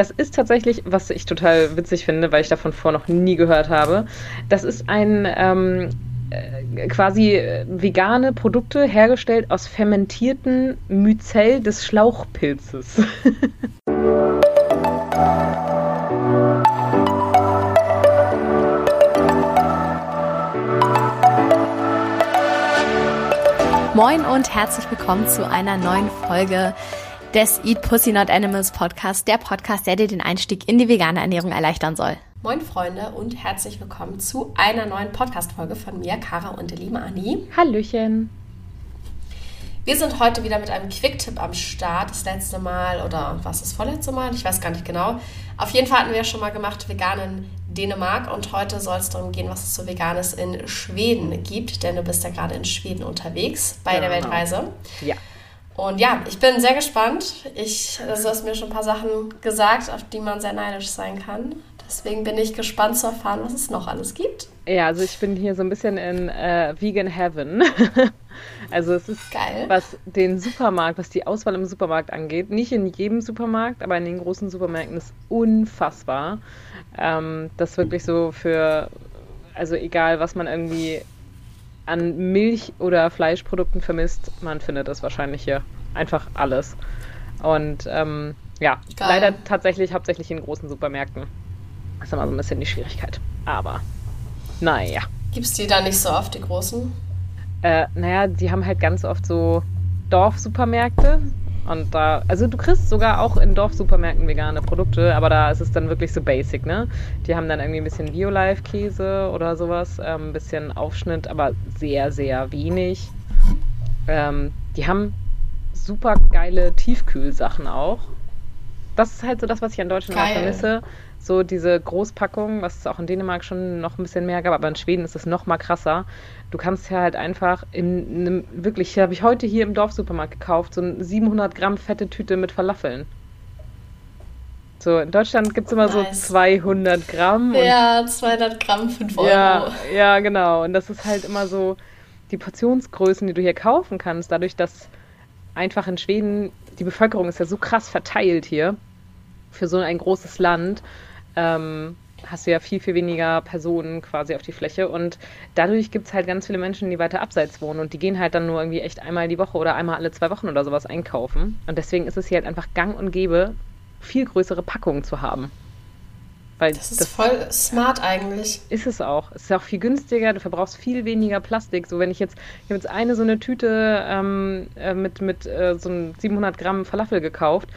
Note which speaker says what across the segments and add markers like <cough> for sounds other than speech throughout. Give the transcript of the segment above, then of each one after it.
Speaker 1: Das ist tatsächlich, was ich total witzig finde, weil ich davon vor noch nie gehört habe. Das ist ein ähm, äh, quasi äh, vegane Produkte hergestellt aus fermentierten Myzel des Schlauchpilzes. <laughs>
Speaker 2: Moin und herzlich willkommen zu einer neuen Folge des Eat Pussy Not Animals Podcast, der Podcast, der dir den Einstieg in die vegane Ernährung erleichtern soll.
Speaker 3: Moin Freunde und herzlich willkommen zu einer neuen Podcast-Folge von mir, Kara und der lieben Anni.
Speaker 1: Hallöchen.
Speaker 3: Wir sind heute wieder mit einem Quick-Tipp am Start. Das letzte Mal oder was das vorletzte Mal? Ich weiß gar nicht genau. Auf jeden Fall hatten wir ja schon mal gemacht veganen Dänemark und heute soll es darum gehen, was es so Veganes in Schweden gibt, denn du bist ja gerade in Schweden unterwegs bei ja, der Weltreise.
Speaker 1: Ja.
Speaker 3: Und ja, ich bin sehr gespannt. Ich, also du hast mir schon ein paar Sachen gesagt, auf die man sehr neidisch sein kann. Deswegen bin ich gespannt zu erfahren, was es noch alles gibt.
Speaker 1: Ja, also ich bin hier so ein bisschen in äh, Vegan Heaven. <laughs> also es ist
Speaker 3: Geil.
Speaker 1: was den Supermarkt, was die Auswahl im Supermarkt angeht, nicht in jedem Supermarkt, aber in den großen Supermärkten ist unfassbar. Ähm, das wirklich so für, also egal, was man irgendwie an Milch- oder Fleischprodukten vermisst, man findet es wahrscheinlich hier. Einfach alles. Und ähm, ja, Geil. leider tatsächlich hauptsächlich in großen Supermärkten. Das ist immer so ein bisschen die Schwierigkeit. Aber naja.
Speaker 3: Gibt es die da nicht so oft, die großen?
Speaker 1: Äh, naja, die haben halt ganz oft so Dorfsupermärkte, und da, also du kriegst sogar auch in Dorfsupermärkten vegane Produkte, aber da ist es dann wirklich so basic, ne? Die haben dann irgendwie ein bisschen Biolife-Käse oder sowas, ähm, ein bisschen Aufschnitt, aber sehr, sehr wenig. Ähm, die haben super geile Tiefkühlsachen auch. Das ist halt so das, was ich an Deutschland Geil. vermisse so diese Großpackung, was es auch in Dänemark schon noch ein bisschen mehr gab, aber in Schweden ist es noch mal krasser. Du kannst ja halt einfach in einem, wirklich, habe ich heute hier im Dorfsupermarkt gekauft, so eine 700 Gramm fette Tüte mit Falafeln. So, in Deutschland gibt es immer nice. so 200 Gramm.
Speaker 3: Ja, 200 Gramm, 5 Euro.
Speaker 1: Ja, ja, genau. Und das ist halt immer so die Portionsgrößen, die du hier kaufen kannst, dadurch, dass einfach in Schweden die Bevölkerung ist ja so krass verteilt hier für so ein großes Land ähm, hast du ja viel, viel weniger Personen quasi auf die Fläche und dadurch gibt es halt ganz viele Menschen, die weiter abseits wohnen und die gehen halt dann nur irgendwie echt einmal die Woche oder einmal alle zwei Wochen oder sowas einkaufen und deswegen ist es hier halt einfach gang und gäbe, viel größere Packungen zu haben.
Speaker 3: Weil das ist das voll smart eigentlich.
Speaker 1: Ist es auch. Es ist auch viel günstiger, du verbrauchst viel weniger Plastik. So, wenn ich jetzt, ich habe jetzt eine so eine Tüte ähm, äh, mit, mit äh, so einem 700 Gramm Falafel gekauft.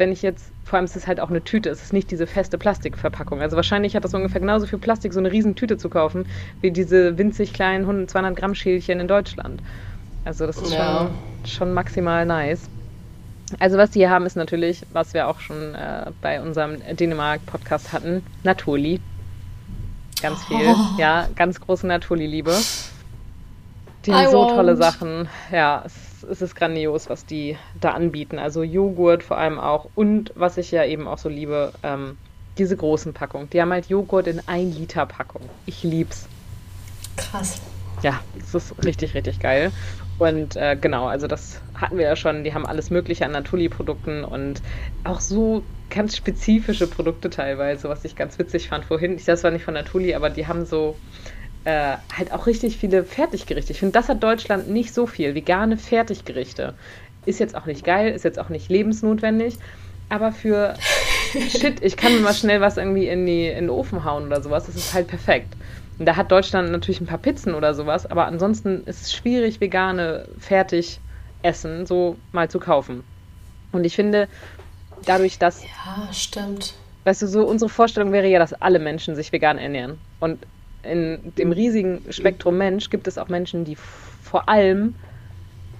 Speaker 1: Wenn ich jetzt vor allem ist es halt auch eine Tüte, es ist nicht diese feste Plastikverpackung. Also wahrscheinlich hat das ungefähr genauso viel Plastik, so eine riesen Tüte zu kaufen, wie diese winzig kleinen 200 Gramm Schälchen in Deutschland. Also das ist ja. schon, schon maximal nice. Also was die hier haben, ist natürlich, was wir auch schon äh, bei unserem Dänemark-Podcast hatten, Natoli. Ganz viel, oh. ja, ganz große Natoli-Liebe. Die haben so tolle Sachen. Ja, es es ist grandios, was die da anbieten. Also Joghurt vor allem auch. Und was ich ja eben auch so liebe, ähm, diese großen Packungen. Die haben halt Joghurt in 1 Liter Packung. Ich lieb's.
Speaker 3: Krass.
Speaker 1: Ja, das ist richtig, richtig geil. Und äh, genau, also das hatten wir ja schon. Die haben alles Mögliche an Natuli-Produkten und auch so ganz spezifische Produkte teilweise, was ich ganz witzig fand vorhin. Ich das war nicht von Natuli, aber die haben so äh, halt auch richtig viele Fertiggerichte. Ich finde, das hat Deutschland nicht so viel. Vegane Fertiggerichte. Ist jetzt auch nicht geil, ist jetzt auch nicht lebensnotwendig. Aber für <laughs> Shit, ich kann mir mal schnell was irgendwie in, die, in den Ofen hauen oder sowas, das ist halt perfekt. Und da hat Deutschland natürlich ein paar Pizzen oder sowas, aber ansonsten ist es schwierig, vegane Fertigessen so mal zu kaufen. Und ich finde, dadurch, dass.
Speaker 3: Ja, stimmt.
Speaker 1: Weißt du, so unsere Vorstellung wäre ja, dass alle Menschen sich vegan ernähren. Und in dem riesigen Spektrum Mensch gibt es auch Menschen, die vor allem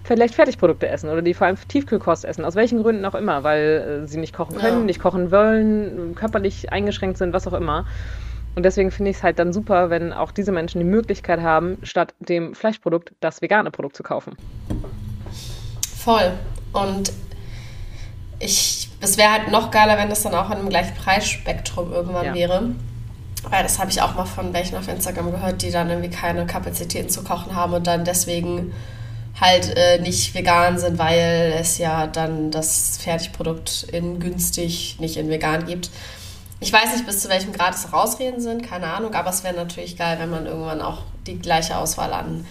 Speaker 1: vielleicht Fertigprodukte essen oder die vor allem Tiefkühlkost essen, aus welchen Gründen auch immer, weil äh, sie nicht kochen können, ja. nicht kochen wollen, körperlich eingeschränkt sind, was auch immer. Und deswegen finde ich es halt dann super, wenn auch diese Menschen die Möglichkeit haben, statt dem Fleischprodukt das vegane Produkt zu kaufen.
Speaker 3: Voll. Und ich, es wäre halt noch geiler, wenn das dann auch in einem gleichen Preisspektrum irgendwann ja. wäre. Weil das habe ich auch mal von welchen auf Instagram gehört, die dann irgendwie keine Kapazitäten zu kochen haben und dann deswegen halt äh, nicht vegan sind, weil es ja dann das Fertigprodukt in günstig, nicht in vegan gibt. Ich weiß nicht, bis zu welchem Grad es Rausreden sind, keine Ahnung, aber es wäre natürlich geil, wenn man irgendwann auch die gleiche Auswahl an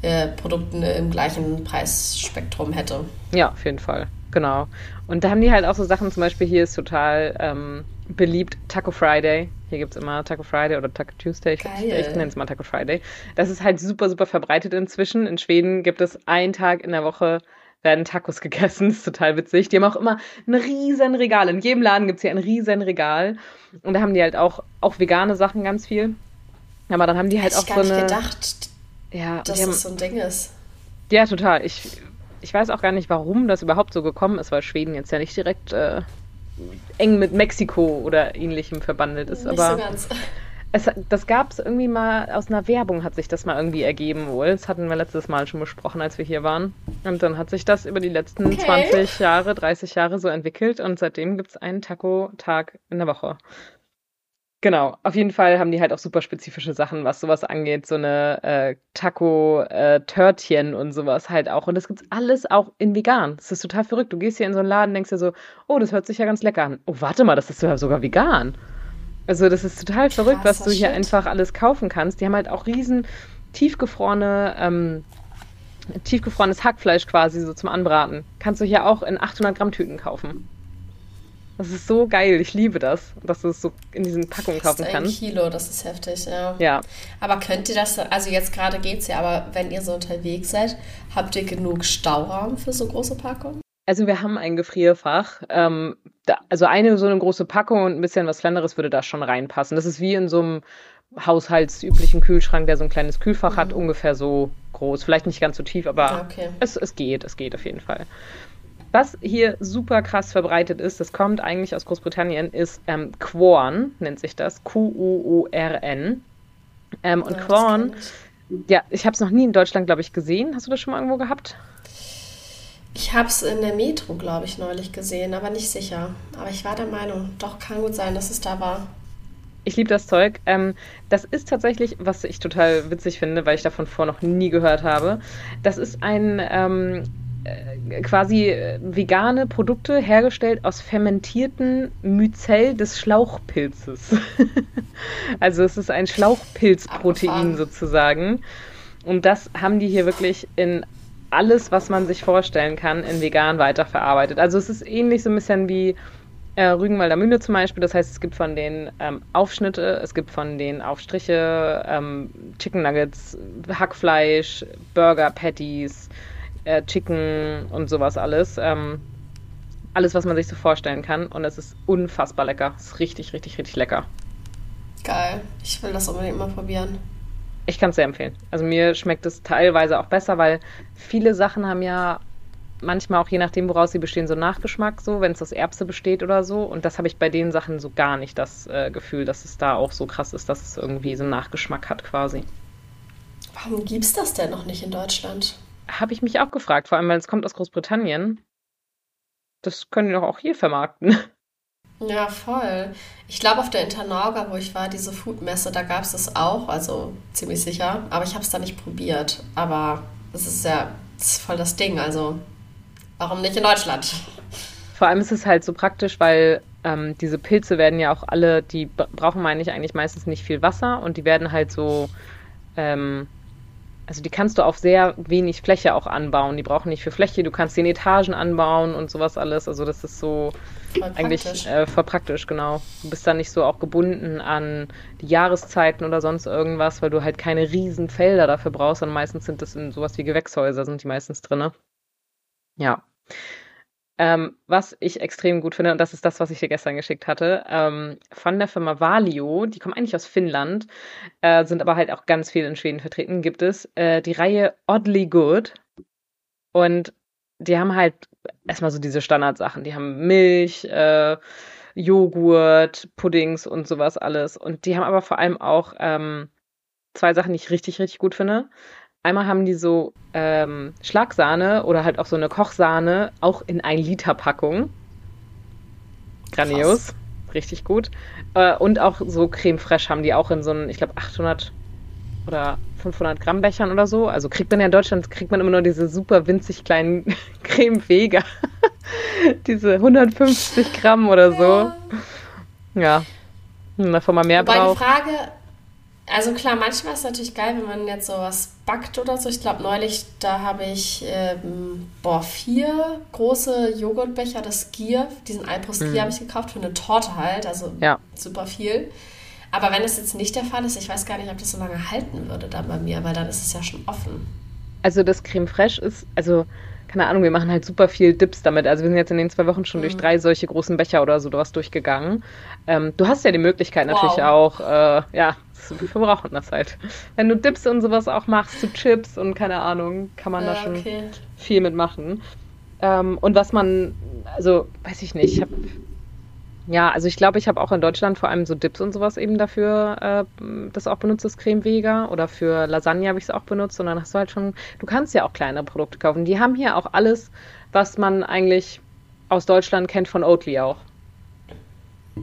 Speaker 3: äh, Produkten im gleichen Preisspektrum hätte.
Speaker 1: Ja, auf jeden Fall. Genau. Und da haben die halt auch so Sachen, zum Beispiel hier ist total ähm, beliebt Taco Friday. Hier gibt es immer Taco Friday oder Taco Tuesday. Ich, ich, ich nenne es mal Taco Friday. Das ist halt super, super verbreitet inzwischen. In Schweden gibt es einen Tag in der Woche, werden Tacos <laughs> gegessen. Das ist total witzig. Die haben auch immer ein riesen Regal. In jedem Laden gibt es hier ein riesen Regal. Und da haben die halt auch, auch vegane Sachen ganz viel. Aber dann haben die halt Hätte auch so eine.
Speaker 3: gedacht, ja, dass haben, das so ein Ding ist.
Speaker 1: Ja, total. Ich, ich weiß auch gar nicht, warum das überhaupt so gekommen ist, weil Schweden jetzt ja nicht direkt äh, eng mit Mexiko oder ähnlichem verbandelt ist. Nicht aber so ganz. <laughs> Es, das gab es irgendwie mal, aus einer Werbung hat sich das mal irgendwie ergeben wohl. Das hatten wir letztes Mal schon besprochen, als wir hier waren. Und dann hat sich das über die letzten okay. 20 Jahre, 30 Jahre so entwickelt und seitdem gibt es einen Taco-Tag in der Woche. Genau, auf jeden Fall haben die halt auch super spezifische Sachen, was sowas angeht, so eine äh, Taco-Törtchen äh, und sowas halt auch. Und das gibt's alles auch in vegan. Das ist total verrückt. Du gehst hier in so einen Laden, denkst dir so, oh, das hört sich ja ganz lecker an. Oh, warte mal, das ist ja sogar vegan. Also das ist total verrückt, was du hier shit. einfach alles kaufen kannst. Die haben halt auch riesen tiefgefrorene, ähm, tiefgefrorenes Hackfleisch quasi so zum Anbraten. Kannst du hier auch in 800 Gramm Tüten kaufen. Das ist so geil. Ich liebe das, dass du es so in diesen Packungen kaufen kannst.
Speaker 3: Ein Kilo, das ist heftig, ja.
Speaker 1: Ja.
Speaker 3: Aber könnt ihr das, also jetzt gerade geht's ja, aber wenn ihr so unterwegs seid, habt ihr genug Stauraum für so große Packungen?
Speaker 1: Also wir haben ein Gefrierfach. Ähm, da, also eine so eine große Packung und ein bisschen was Kleineres würde da schon reinpassen. Das ist wie in so einem haushaltsüblichen Kühlschrank, der so ein kleines Kühlfach mhm. hat, ungefähr so groß. Vielleicht nicht ganz so tief, aber okay. es, es geht, es geht auf jeden Fall. Was hier super krass verbreitet ist, das kommt eigentlich aus Großbritannien, ist ähm, Quorn, nennt sich das. Q-U-O-R-N. Ähm, und ja, Quorn, ja, ich habe es noch nie in Deutschland, glaube ich, gesehen. Hast du das schon mal irgendwo gehabt?
Speaker 3: Ich habe es in der Metro, glaube ich, neulich gesehen, aber nicht sicher. Aber ich war der Meinung, doch kann gut sein, dass es da war.
Speaker 1: Ich liebe das Zeug. Ähm, das ist tatsächlich, was ich total witzig finde, weil ich davon vor noch nie gehört habe. Das ist ein ähm, äh, quasi äh, vegane Produkte hergestellt aus fermentierten Myzel des Schlauchpilzes. <laughs> also es ist ein Schlauchpilzprotein sozusagen. Und das haben die hier wirklich in alles, was man sich vorstellen kann, in vegan weiterverarbeitet. Also es ist ähnlich so ein bisschen wie äh, Rügenwalder Mühle zum Beispiel. Das heißt, es gibt von den ähm, Aufschnitte, es gibt von den Aufstriche, ähm, Chicken Nuggets, Hackfleisch, Burger Patties, äh, Chicken und sowas alles. Ähm, alles, was man sich so vorstellen kann. Und es ist unfassbar lecker. Es ist richtig, richtig, richtig lecker.
Speaker 3: Geil. Ich will das unbedingt mal probieren.
Speaker 1: Ich kann es sehr empfehlen. Also mir schmeckt es teilweise auch besser, weil viele Sachen haben ja manchmal auch je nachdem, woraus sie bestehen, so Nachgeschmack, so wenn es aus Erbse besteht oder so. Und das habe ich bei den Sachen so gar nicht das äh, Gefühl, dass es da auch so krass ist, dass es irgendwie so einen Nachgeschmack hat quasi.
Speaker 3: Warum gibt es das denn noch nicht in Deutschland?
Speaker 1: Habe ich mich auch gefragt, vor allem weil es kommt aus Großbritannien. Das können die doch auch hier vermarkten. <laughs>
Speaker 3: Ja, voll. Ich glaube, auf der Internauga, wo ich war, diese Foodmesse, da gab es das auch, also ziemlich sicher. Aber ich habe es da nicht probiert. Aber es ist ja das ist voll das Ding, also warum nicht in Deutschland?
Speaker 1: Vor allem ist es halt so praktisch, weil ähm, diese Pilze werden ja auch alle, die brauchen, meine ich, eigentlich meistens nicht viel Wasser und die werden halt so ähm, also die kannst du auf sehr wenig Fläche auch anbauen. Die brauchen nicht für Fläche, du kannst sie in Etagen anbauen und sowas alles. Also das ist so voll eigentlich praktisch. Äh, voll praktisch, genau. Du bist da nicht so auch gebunden an die Jahreszeiten oder sonst irgendwas, weil du halt keine riesen Felder dafür brauchst, sondern meistens sind das in sowas wie Gewächshäuser, sind die meistens drin. Ja. Ähm, was ich extrem gut finde, und das ist das, was ich dir gestern geschickt hatte, ähm, von der Firma Valio, die kommen eigentlich aus Finnland, äh, sind aber halt auch ganz viel in Schweden vertreten, gibt es äh, die Reihe Oddly Good. Und die haben halt erstmal so diese Standardsachen. Die haben Milch, äh, Joghurt, Puddings und sowas alles. Und die haben aber vor allem auch ähm, zwei Sachen, die ich richtig, richtig gut finde. Einmal haben die so ähm, Schlagsahne oder halt auch so eine Kochsahne, auch in 1 Liter Packung. Grandios. Richtig gut. Äh, und auch so Creme Fraiche haben die auch in so einem, ich glaube, 800 oder 500 Gramm Bechern oder so. Also kriegt man ja in Deutschland, kriegt man immer nur diese super winzig kleinen <laughs> Creme Vega. <laughs> diese 150 Gramm oder so. Ja. ja. Hm, davon mal mehr
Speaker 3: Wobei
Speaker 1: braucht.
Speaker 3: die Frage, also klar, manchmal ist es natürlich geil, wenn man jetzt sowas backt oder so. Ich glaube, neulich, da habe ich, ähm, boah, vier große Joghurtbecher, das Gier, diesen Alpro Gier
Speaker 1: Mhm.
Speaker 3: habe ich gekauft für eine Torte halt, also
Speaker 1: Ja.
Speaker 3: super viel. Aber wenn es jetzt nicht der Fall ist, ich weiß gar nicht, ob das so lange halten würde dann bei mir, weil dann ist es ja schon offen.
Speaker 1: Also das Creme Fraiche ist, also keine Ahnung, wir machen halt super viel Dips damit. Also wir sind jetzt in den zwei Wochen schon durch
Speaker 3: Mhm.
Speaker 1: drei solche großen Becher oder so was durchgegangen. Ähm, du hast ja die Möglichkeit natürlich
Speaker 3: Wow.
Speaker 1: auch, äh, ja, wir verbrauchen das halt. Wenn du Dips und sowas auch machst, zu Chips und keine Ahnung, kann man da
Speaker 3: Ja,
Speaker 1: schon
Speaker 3: okay.
Speaker 1: viel mitmachen. Ähm, und was man, also weiß ich nicht, ich habe ja, also ich glaube, ich habe auch in Deutschland vor allem so Dips und sowas eben dafür äh, das auch benutzt, das Creme Vega. Oder für Lasagne habe ich es auch benutzt. Und dann hast du halt schon, du kannst ja auch kleinere Produkte kaufen. Die haben hier auch alles, was man eigentlich aus Deutschland kennt von Oatly auch.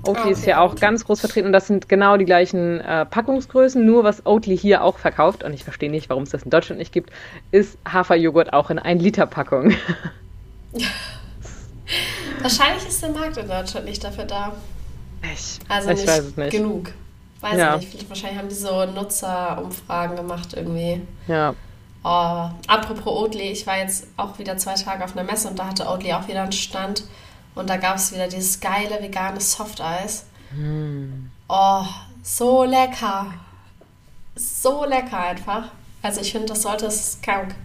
Speaker 1: Oatly
Speaker 3: Ah,
Speaker 1: ist
Speaker 3: okay,
Speaker 1: hier auch ganz groß vertreten und das sind genau die gleichen äh, Packungsgrößen. Nur was Oatly hier auch verkauft, und ich verstehe nicht, warum es das in Deutschland nicht gibt, ist Haferjoghurt auch in 1 Liter Packung. <laughs> <laughs>
Speaker 3: Wahrscheinlich ist der Markt in Deutschland nicht dafür da.
Speaker 1: Ich,
Speaker 3: Also
Speaker 1: ich
Speaker 3: nicht,
Speaker 1: weiß es nicht.
Speaker 3: genug. Weiß
Speaker 1: Ja.
Speaker 3: ich nicht. Vielleicht- Wahrscheinlich haben die so Nutzerumfragen gemacht irgendwie.
Speaker 1: Ja.
Speaker 3: Oh, apropos Oatly, ich war jetzt auch wieder zwei Tage auf einer Messe und da hatte Oatly auch wieder einen Stand. Und da gab es wieder dieses geile vegane Softeis.
Speaker 1: Hm.
Speaker 3: Oh, so lecker. So lecker einfach. Also ich finde, das sollte es Ahnung,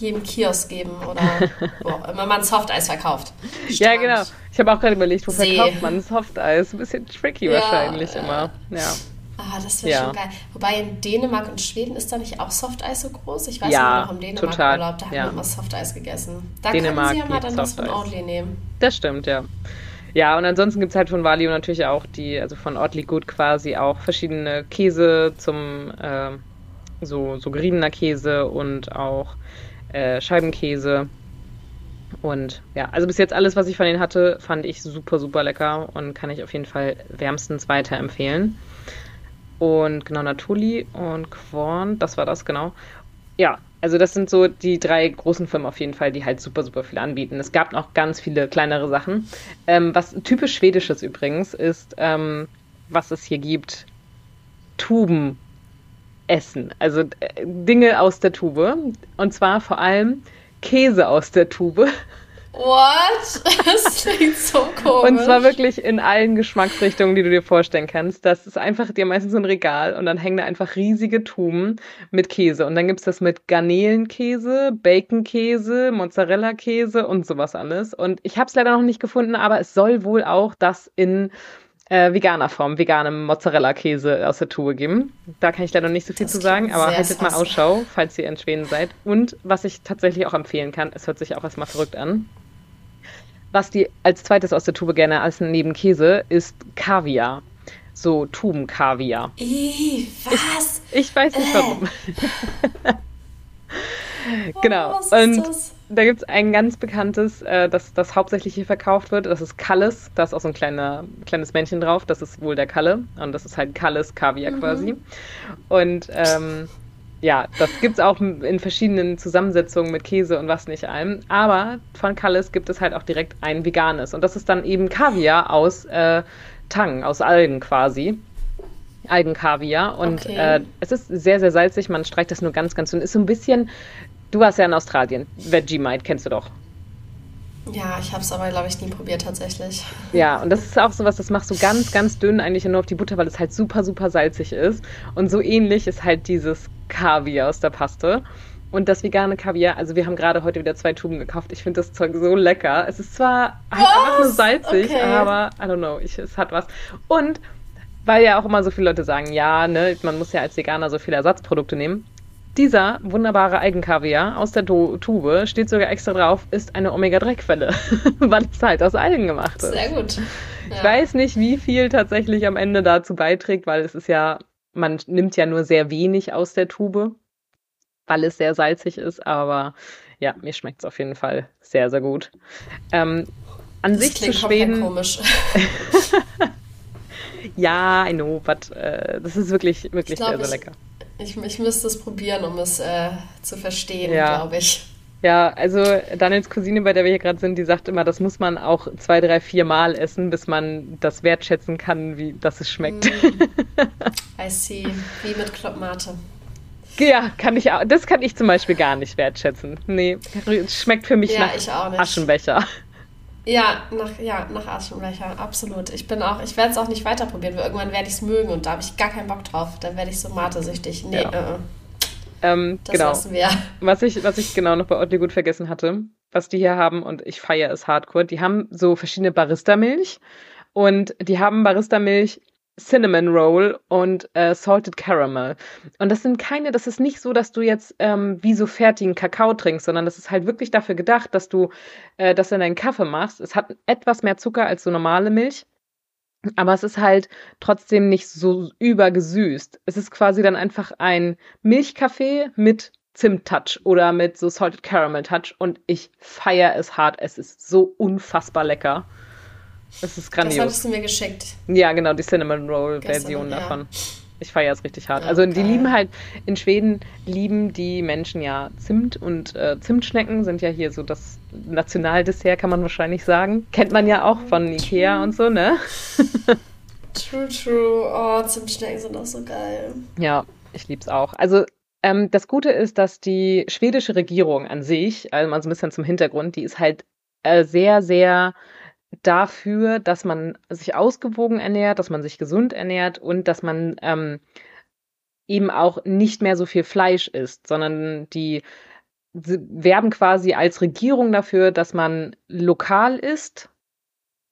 Speaker 3: jedem Kiosk geben oder <laughs> wo immer man Softeis verkauft.
Speaker 1: Ja,
Speaker 3: Strand.
Speaker 1: genau. Ich habe auch gerade überlegt, wo
Speaker 3: See.
Speaker 1: verkauft man Softeis? Ein bisschen tricky
Speaker 3: Ja,
Speaker 1: wahrscheinlich
Speaker 3: ja.
Speaker 1: immer. Ja.
Speaker 3: Ah, das wäre
Speaker 1: Ja.
Speaker 3: schon geil. Wobei in Dänemark und Schweden ist da nicht auch Softeis so groß? Ich weiß
Speaker 1: Ja,
Speaker 3: ja, noch im Dänemark
Speaker 1: total.
Speaker 3: Urlaub, da haben
Speaker 1: Ja.
Speaker 3: wir immer Softeis gegessen. Da
Speaker 1: Dänemark
Speaker 3: können Sie ja mal dann was von. Oatly nehmen.
Speaker 1: Das stimmt, ja. Ja, und ansonsten gibt es halt von Valio natürlich auch die, also von Oddly Good quasi auch verschiedene Käse zum äh, so, so geriebener Käse und auch äh, Scheibenkäse. Und ja, also bis jetzt alles, was ich von denen hatte, fand ich super, super lecker und kann ich auf jeden Fall wärmstens weiterempfehlen. Und genau, Natuli und Quorn, das war das, genau. Ja, also das sind so die drei großen Firmen auf jeden Fall, die halt super, super viel anbieten. Es gab noch ganz viele kleinere Sachen. Ähm, was typisch Schwedisches übrigens ist, ähm, was es hier gibt, Tuben essen. Also äh, Dinge aus der Tube. Und zwar vor allem Käse aus der Tube.
Speaker 3: What? <laughs> Das klingt so komisch.
Speaker 1: Und zwar wirklich in allen Geschmacksrichtungen, die du dir vorstellen kannst. Das ist einfach dir meistens so ein Regal und dann hängen da einfach riesige Tuben mit Käse. Und dann gibt's das mit Garnelenkäse, Baconkäse, Mozzarella-Käse und sowas alles. Und ich habe es leider noch nicht gefunden, aber es soll wohl auch das in äh, veganer Form, veganem Mozzarella-Käse aus der Tube geben. Da kann ich leider nicht so viel
Speaker 3: Das
Speaker 1: zu sagen, aber haltet mal. Ausschau, falls ihr in Schweden seid. Und was ich tatsächlich auch empfehlen kann, es hört sich auch erstmal verrückt an. Was die als zweites aus der Tube gerne essen neben Käse ist Kaviar. So Tubenkaviar.
Speaker 3: Ih, was?
Speaker 1: Ich weiß nicht
Speaker 3: Äh.
Speaker 1: warum. <laughs> genau.
Speaker 3: Oh, was ist
Speaker 1: Und
Speaker 3: das?
Speaker 1: Da gibt es ein ganz bekanntes, äh, das, das hauptsächlich hier verkauft wird. Das ist Kalles. Da ist auch so ein kleiner, kleines Männchen drauf. Das ist wohl der Kalle. Und das ist halt Kalles Kaviar
Speaker 3: Mhm.
Speaker 1: quasi. Und ähm, ja, das gibt es auch in verschiedenen Zusammensetzungen mit Käse und was nicht allem. Aber von Kalles gibt es halt auch direkt ein veganes. Und das ist dann eben Kaviar aus äh, Tang, aus Algen quasi. Algenkaviar. Und
Speaker 3: Okay.
Speaker 1: äh, es ist sehr, sehr salzig. Man streicht das nur ganz, ganz dünn. Ist so ein bisschen. Du warst ja in Australien. Vegemite kennst du doch.
Speaker 3: Ja, ich habe es aber, glaube ich, nie probiert tatsächlich.
Speaker 1: Ja, und das ist auch sowas, das machst du ganz, ganz dünn eigentlich nur auf die Butter, weil es halt super, super salzig ist. Und so ähnlich ist halt dieses Kaviar aus der Paste. Und das vegane Kaviar, also wir haben gerade heute wieder zwei Tuben gekauft. Ich finde das Zeug so lecker. Es ist zwar halt einfach nur salzig,
Speaker 3: Okay.
Speaker 1: aber I don't know, ich, es hat was. Und weil ja auch immer so viele Leute sagen, ja, ne, man muss ja als Veganer so viele Ersatzprodukte nehmen. Dieser wunderbare Algenkaviar aus der Tu- Tube steht sogar extra drauf, ist eine Omega-3-Quelle, <laughs> weil es halt aus Algen gemacht ist.
Speaker 3: Sehr gut.
Speaker 1: Ich
Speaker 3: Ja.
Speaker 1: weiß nicht, wie viel tatsächlich am Ende dazu beiträgt, weil es ist ja, man nimmt ja nur sehr wenig aus der Tube, weil es sehr salzig ist, aber ja, mir schmeckt es auf jeden Fall sehr, sehr gut. Ähm, an
Speaker 3: Das
Speaker 1: sich zu
Speaker 3: klingt komplett
Speaker 1: Schweden,
Speaker 3: komisch. <laughs>
Speaker 1: ja, I know, but äh, das ist wirklich, wirklich
Speaker 3: Ich glaub,
Speaker 1: sehr, sehr
Speaker 3: ich-
Speaker 1: lecker.
Speaker 3: Ich, ich müsste es probieren, um es äh, zu verstehen, ja. glaube ich.
Speaker 1: Ja, also Daniels Cousine, bei der wir hier gerade sind, die sagt immer, das muss man auch zwei, drei, vier Mal essen, bis man das wertschätzen kann, wie dass es schmeckt. Mm. <laughs>
Speaker 3: I see. Wie mit Kloppmate.
Speaker 1: Ja, kann ich auch. Das kann ich zum Beispiel gar nicht wertschätzen. Nee, es schmeckt für mich ja, nach Aschenbecher.
Speaker 3: Ja, nach, ja, nach Aschenbecher, absolut. Ich bin auch, ich werde es auch nicht weiter probieren, weil irgendwann werde ich es mögen und da habe ich gar keinen Bock drauf. Dann werde ich so matesüchtig. Nee, ja. äh, äh.
Speaker 1: Ähm, das genau. lassen wir. <laughs> Was ich, was ich genau noch bei Oddly gut vergessen hatte, was die hier haben, und ich feiere es hardcore, die haben so verschiedene Barista-Milch und die haben Barista-Milch Cinnamon Roll und äh, Salted Caramel. Und das sind keine, das ist nicht so, dass du jetzt ähm, wie so fertigen Kakao trinkst, sondern das ist halt wirklich dafür gedacht, dass du äh, das in deinen Kaffee machst. Es hat etwas mehr Zucker als so normale Milch. Aber es ist halt trotzdem nicht so übergesüßt. Es ist quasi dann einfach ein Milchkaffee mit Zimt-Touch oder mit so Salted Caramel Touch und ich feiere es hart. Es ist so unfassbar lecker. Es ist grandios. Das
Speaker 3: hattest du mir geschickt.
Speaker 1: Ja, genau, die Cinnamon Roll Version davon. Ja. Ich feiere es richtig hart. Ja, also die lieben halt, in Schweden lieben die Menschen ja Zimt und äh, Zimtschnecken sind ja hier so das Nationaldessert, kann man wahrscheinlich sagen. Kennt man ja auch von Ikea und so, ne? <laughs>
Speaker 3: true, true. Oh, Zimtschnecken sind auch so geil.
Speaker 1: Ja, ich lieb's auch. Also ähm, das Gute ist, dass die schwedische Regierung an sich, also mal so ein bisschen zum Hintergrund, die ist halt äh, sehr, sehr dafür, dass man sich ausgewogen ernährt, dass man sich gesund ernährt und dass man ähm, eben auch nicht mehr so viel Fleisch isst, sondern die werben quasi als Regierung dafür, dass man lokal isst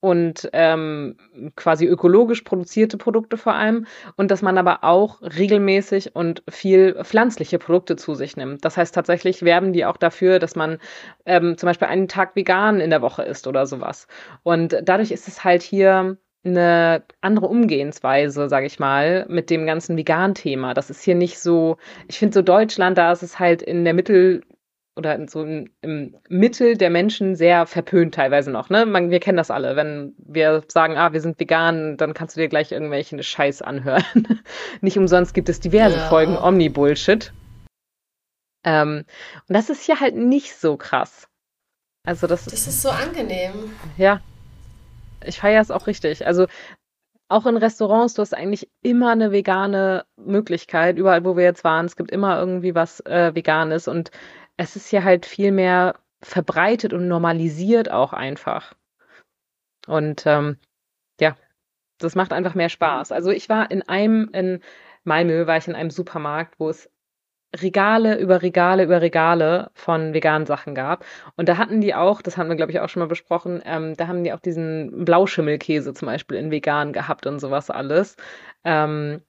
Speaker 1: und ähm, quasi ökologisch produzierte Produkte vor allem und dass man aber auch regelmäßig und viel pflanzliche Produkte zu sich nimmt. Das heißt tatsächlich werben die auch dafür, dass man ähm, zum Beispiel einen Tag vegan in der Woche isst oder sowas. Und dadurch ist es halt hier eine andere Umgehensweise, sage ich mal, mit dem ganzen Vegan-Thema. Das ist hier nicht so, ich finde so Deutschland, da ist es halt in der Mittel oder so im, im, Mittel der Menschen sehr verpönt teilweise noch. Ne? Man, wir kennen das alle. Wenn wir sagen, ah, wir sind vegan, dann kannst du dir gleich irgendwelchen Scheiß anhören. <laughs> Nicht umsonst gibt es diverse ja. Folgen Omni-Bullshit. Ähm, und das ist hier halt nicht so krass. Also das,
Speaker 3: das ist so angenehm.
Speaker 1: Ja. Ich feiere es auch richtig. Also auch in Restaurants, du hast eigentlich immer eine vegane Möglichkeit, überall, wo wir jetzt waren. Es gibt immer irgendwie was äh, Veganes und es ist ja halt viel mehr verbreitet und normalisiert auch einfach. Und ähm, ja, das macht einfach mehr Spaß. Also ich war in einem, in Malmö war ich in einem Supermarkt, wo es Regale über Regale über Regale von veganen Sachen gab. Und da hatten die auch, das hatten wir, glaube ich, auch schon mal besprochen, ähm, da haben die auch diesen Blauschimmelkäse zum Beispiel in vegan gehabt und sowas alles. Ähm,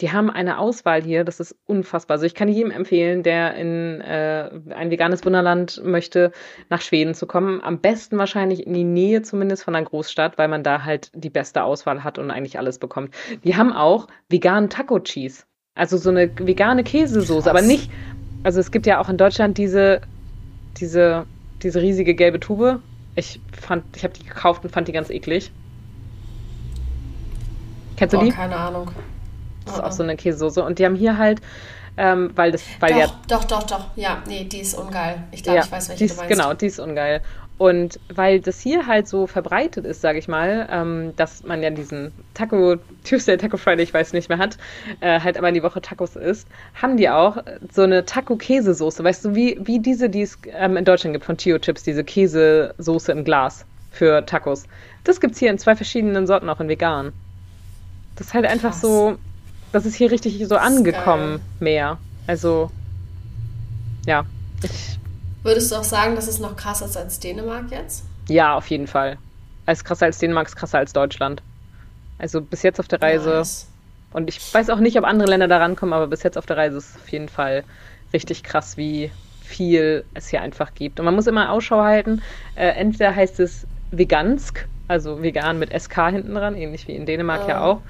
Speaker 1: die haben eine Auswahl hier, das ist unfassbar. Also ich kann jedem empfehlen, der in äh, ein veganes Wunderland möchte, nach Schweden zu kommen. Am besten wahrscheinlich in die Nähe zumindest von einer Großstadt, weil man da halt die beste Auswahl hat und eigentlich alles bekommt. Die haben auch veganen Taco Cheese. Also so eine vegane Käsesoße, aber nicht. Also es gibt ja auch in Deutschland diese, diese, diese riesige gelbe Tube. Ich fand, ich habe die gekauft und fand die ganz eklig. Kennst du oh, die?
Speaker 3: Keine Ahnung.
Speaker 1: Das ist auch so eine Käsesoße. Und die haben hier halt, ähm, weil das, weil
Speaker 3: doch,
Speaker 1: ja.
Speaker 3: Doch, doch, doch. Ja, nee, die ist ungeil. Ich glaube, ja, ich weiß, welche
Speaker 1: dies,
Speaker 3: du meinst.
Speaker 1: Genau, die ist ungeil. Und weil das hier halt so verbreitet ist, sage ich mal, ähm, dass man ja diesen Taco Tuesday, Taco Friday, ich weiß nicht mehr hat, äh, halt aber in die Woche Tacos isst, haben die auch so eine Taco-Käsesoße. Weißt du, wie, wie diese, die es ähm, in Deutschland gibt von Chio Chips, diese Käsesoße im Glas für Tacos. Das gibt's hier in zwei verschiedenen Sorten, auch in vegan. Das ist halt einfach Krass. so, das ist hier richtig so angekommen mehr. Also, ja. Ich,
Speaker 3: Würdest du auch sagen, dass es noch krasser ist als Dänemark jetzt?
Speaker 1: Ja, auf jeden Fall. Als krasser als Dänemark ist krasser als Deutschland. Also bis jetzt auf der Reise. Nice. Und ich weiß auch nicht, ob andere Länder da rankommen, aber bis jetzt auf der Reise ist es auf jeden Fall richtig krass, wie viel es hier einfach gibt. Und man muss immer Ausschau halten. Äh, entweder heißt es Vegansk, also vegan mit SK hinten dran, ähnlich wie in Dänemark oh. ja auch.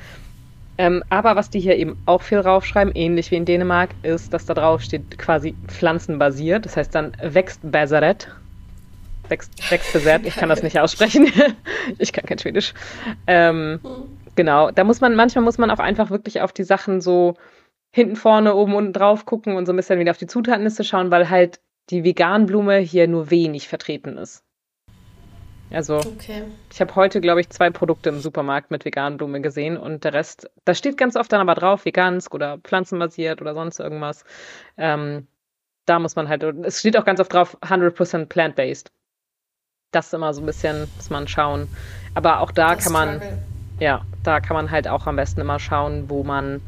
Speaker 1: Ähm, aber was die hier eben auch viel draufschreiben, ähnlich wie in Dänemark, ist, dass da drauf steht quasi pflanzenbasiert. Das heißt dann wächst Beseret. Wächst, wächst Beseret. Ich kann das nicht aussprechen. <laughs> ich kann kein Schwedisch. Ähm, hm. Genau. Da muss man, manchmal muss man auch einfach wirklich auf die Sachen so hinten, vorne, oben, unten drauf gucken und so ein bisschen wieder auf die Zutatenliste schauen, weil halt die Veganblume hier nur wenig vertreten ist. Also, okay. ich habe heute, glaube ich, zwei Produkte im Supermarkt mit Veganblume gesehen und der Rest, da steht ganz oft dann aber drauf, vegansk oder pflanzenbasiert oder sonst irgendwas. Ähm, da muss man halt, es steht auch ganz oft drauf, 100% plant-based. Das ist immer so ein bisschen, muss man schauen. Aber auch da das kann man, struggle. ja, da kann man halt auch am besten immer schauen, wo man,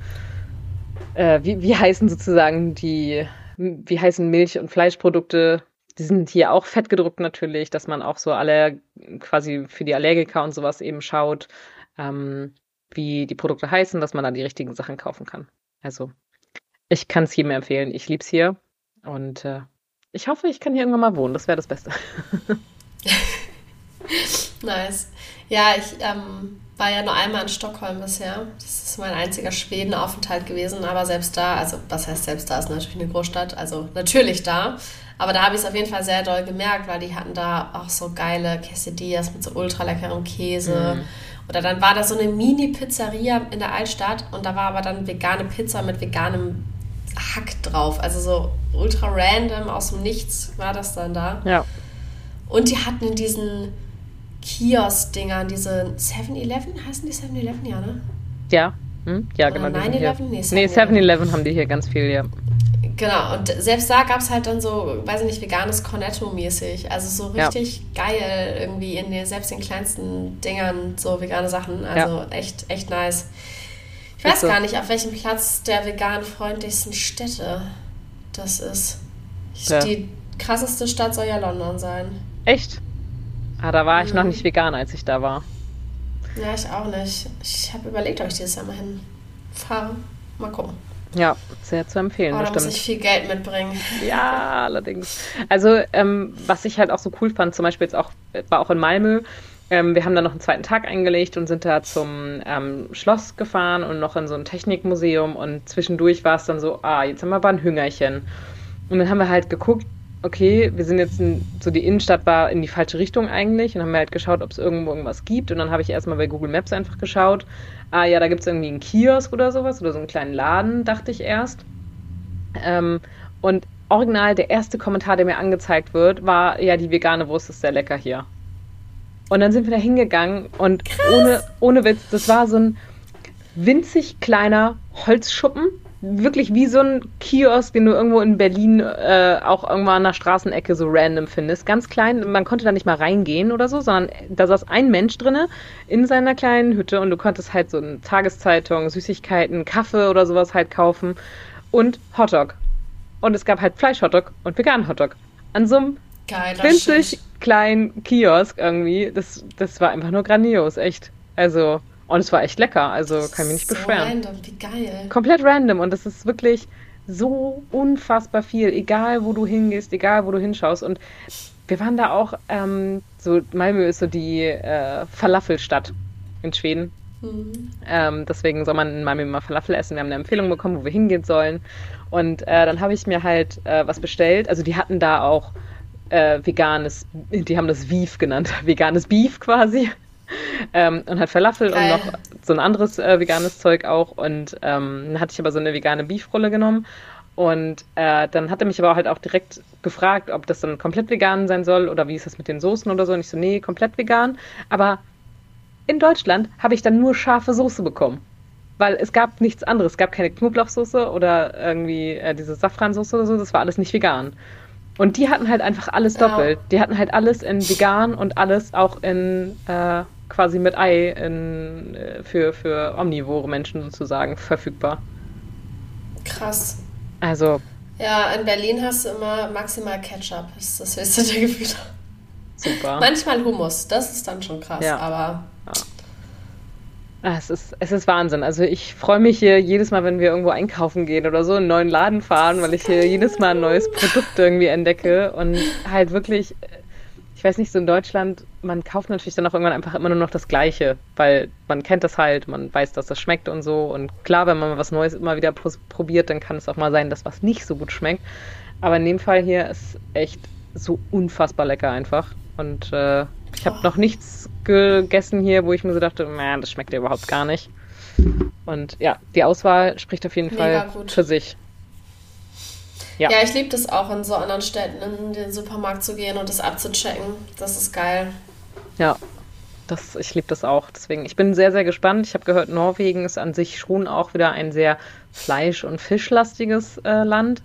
Speaker 1: äh, wie, wie <laughs> heißen sozusagen die, wie heißen Milch- und Fleischprodukte, die sind hier auch fett gedruckt natürlich, dass man auch so alle quasi für die Allergiker und sowas eben schaut, ähm, wie die Produkte heißen, dass man dann die richtigen Sachen kaufen kann. Also ich kann es jedem empfehlen. Ich liebe es hier und äh, ich hoffe, ich kann hier irgendwann mal wohnen. Das wäre das Beste. <laughs> <laughs>
Speaker 3: nice. Ja, ich ähm, war ja nur einmal in Stockholm bisher. Das ist mein einziger Schwedenaufenthalt gewesen. Aber selbst da, also was heißt selbst da, ist natürlich eine Großstadt. Also natürlich da. Aber da habe ich es auf jeden Fall sehr doll gemerkt, weil die hatten da auch so geile Quesadillas mit so ultra leckerem Käse. Mhm. Oder dann war da so eine Mini-Pizzeria in der Altstadt und da war aber dann vegane Pizza mit veganem Hack drauf. Also so ultra random aus dem Nichts war das dann da.
Speaker 1: Ja.
Speaker 3: Und die hatten in diesen Kiosk-Dingern, diese 7-Eleven, heißen die 7-Eleven, ja, ne?
Speaker 1: Ja, hm? ja, genau.
Speaker 3: 9-11?
Speaker 1: Nee, 7-Eleven haben die hier ganz viel, ja.
Speaker 3: Genau, und selbst da gab es halt dann so, weiß ich nicht, veganes Cornetto-mäßig. Also so richtig ja. geil irgendwie in den, selbst den kleinsten Dingern so vegane Sachen. Also ja. echt, echt nice. Ich weiß so. gar nicht, auf welchem Platz der vegan freundlichsten Städte das ist. Ja. Die krasseste Stadt soll ja London sein.
Speaker 1: Echt? Ah, da war ich noch nicht vegan, als ich da war.
Speaker 3: Ja, ich auch nicht. Ich habe überlegt, ob ich dieses Jahr mal hinfahre. Mal gucken.
Speaker 1: Ja, sehr zu empfehlen.
Speaker 3: Oh, da bestimmt. muss ich viel Geld mitbringen.
Speaker 1: Ja, allerdings. Also, ähm, was ich halt auch so cool fand, zum Beispiel jetzt auch, war auch in Malmö. Ähm, wir haben dann noch einen zweiten Tag eingelegt und sind da zum ähm, Schloss gefahren und noch in so ein Technikmuseum. Und zwischendurch war es dann so, ah, jetzt haben wir aber ein Hüngerchen. Und dann haben wir halt geguckt, okay, wir sind jetzt in, so die Innenstadt war in die falsche Richtung eigentlich und haben halt geschaut, ob es irgendwo irgendwas gibt. Und dann habe ich erstmal bei Google Maps einfach geschaut. Ah ja, da gibt es irgendwie einen Kiosk oder sowas oder so einen kleinen Laden, dachte ich erst. Ähm, und original, der erste Kommentar, der mir angezeigt wird, war, ja, die vegane Wurst ist sehr lecker hier. Und dann sind wir da hingegangen und ohne, ohne Witz, das war so ein winzig kleiner Holzschuppen wirklich wie so ein Kiosk, den du irgendwo in Berlin äh, auch irgendwann an der Straßenecke so random findest. Ganz klein, man konnte da nicht mal reingehen oder so, sondern da saß ein Mensch drinne in seiner kleinen Hütte und du konntest halt so eine Tageszeitung, Süßigkeiten, Kaffee oder sowas halt kaufen und Hotdog. Und es gab halt Fleisch-Hotdog und vegan-Hotdog. An so einem winzig kleinen Kiosk irgendwie. Das, das war einfach nur grandios, echt. Also, und es war echt lecker, also kann ich mich nicht so beschweren.
Speaker 3: Random, wie geil.
Speaker 1: Komplett random und es ist wirklich so unfassbar viel, egal wo du hingehst, egal wo du hinschaust. Und wir waren da auch, ähm, so Malmö ist so die äh, Falafelstadt in Schweden. Mhm. Ähm, deswegen soll man in Malmö immer Falafel essen. Wir haben eine Empfehlung bekommen, wo wir hingehen sollen. Und äh, dann habe ich mir halt äh, was bestellt. Also die hatten da auch äh, veganes, die haben das Beef genannt, <laughs> veganes Beef quasi ähm, und halt Falafel Geil. und noch so ein anderes äh, veganes Zeug auch. Und ähm, dann hatte ich aber so eine vegane Beefrolle genommen. Und äh, dann hat er mich aber halt auch direkt gefragt, ob das dann komplett vegan sein soll oder wie ist das mit den Soßen oder so. Und ich so, nee, komplett vegan. Aber in Deutschland habe ich dann nur scharfe Soße bekommen. Weil es gab nichts anderes. Es gab keine Knoblauchsoße oder irgendwie äh, diese Safransoße oder so. Das war alles nicht vegan. Und die hatten halt einfach alles doppelt. Ja. Die hatten halt alles in vegan und alles auch in äh, quasi mit Ei in, äh, für, für omnivore Menschen sozusagen verfügbar.
Speaker 3: Krass.
Speaker 1: Also.
Speaker 3: Ja, in Berlin hast du immer maximal Ketchup, ist das höchste der Gefühle.
Speaker 1: Super.
Speaker 3: Manchmal Hummus, das ist dann schon krass, ja. aber. Ja.
Speaker 1: Ah, es ist, es ist Wahnsinn. Also ich freue mich hier jedes Mal, wenn wir irgendwo einkaufen gehen oder so, in einen neuen Laden fahren, weil ich hier jedes Mal ein neues Produkt irgendwie entdecke und halt wirklich ich weiß nicht, so in Deutschland, man kauft natürlich dann auch irgendwann einfach immer nur noch das Gleiche, weil man kennt das halt, man weiß, dass das schmeckt und so. Und klar, wenn man was Neues immer wieder probiert, dann kann es auch mal sein, dass was nicht so gut schmeckt. Aber in dem Fall hier ist echt so unfassbar lecker einfach. Und äh, ich habe noch nichts gegessen hier, wo ich mir so dachte, man, das schmeckt ja überhaupt gar nicht. Und ja, die Auswahl spricht auf jeden Mega Fall gut. für sich.
Speaker 3: Ja, ja ich liebe das auch in so anderen Städten in den Supermarkt zu gehen und das abzuchecken. Das ist geil.
Speaker 1: Ja, das, ich liebe das auch. Deswegen, ich bin sehr, sehr gespannt. Ich habe gehört, Norwegen ist an sich schon auch wieder ein sehr fleisch- und fischlastiges äh, Land.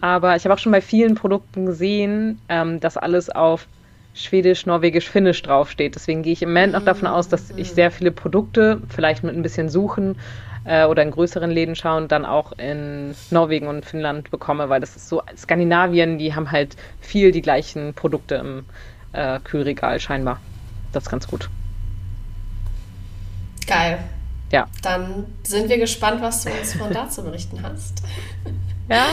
Speaker 1: Aber ich habe auch schon bei vielen Produkten gesehen, ähm, dass alles auf Schwedisch, Norwegisch, Finnisch draufsteht. Deswegen gehe ich im Moment noch davon aus, dass ich sehr viele Produkte, vielleicht mit ein bisschen Suchen äh, oder in größeren Läden schauen, dann auch in Norwegen und Finnland bekomme, weil das ist so, Skandinavien, die haben halt viel die gleichen Produkte im äh, Kühlregal scheinbar. Das ist ganz gut.
Speaker 3: Geil.
Speaker 1: Ja.
Speaker 3: Dann sind wir gespannt, was du uns von da zu berichten hast.
Speaker 1: Ja,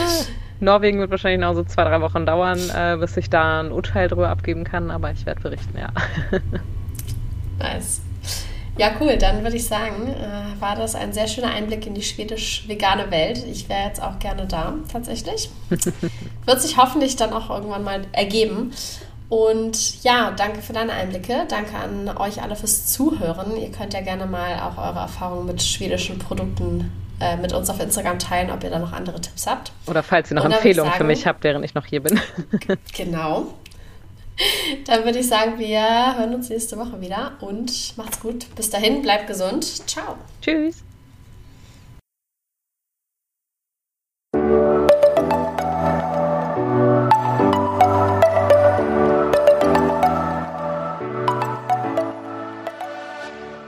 Speaker 1: Norwegen wird wahrscheinlich noch so zwei, drei Wochen dauern, äh, bis ich da ein Urteil drüber abgeben kann, aber ich werde berichten, ja. <laughs>
Speaker 3: nice. Ja, cool. Dann würde ich sagen, äh, war das ein sehr schöner Einblick in die schwedisch-vegane Welt. Ich wäre jetzt auch gerne da, tatsächlich. <laughs> Wird sich hoffentlich dann auch irgendwann mal ergeben. Und ja, danke für deine Einblicke. Danke an euch alle fürs Zuhören. Ihr könnt ja gerne mal auch eure Erfahrungen mit schwedischen Produkten äh, mit uns auf Instagram teilen, ob ihr da noch andere Tipps habt.
Speaker 1: Oder falls ihr noch Empfehlungen für mich habt, während ich noch hier bin.
Speaker 3: genau. <laughs> Dann würde ich sagen, wir hören uns nächste Woche wieder und macht's gut. Bis dahin, bleibt gesund. Ciao.
Speaker 1: Tschüss.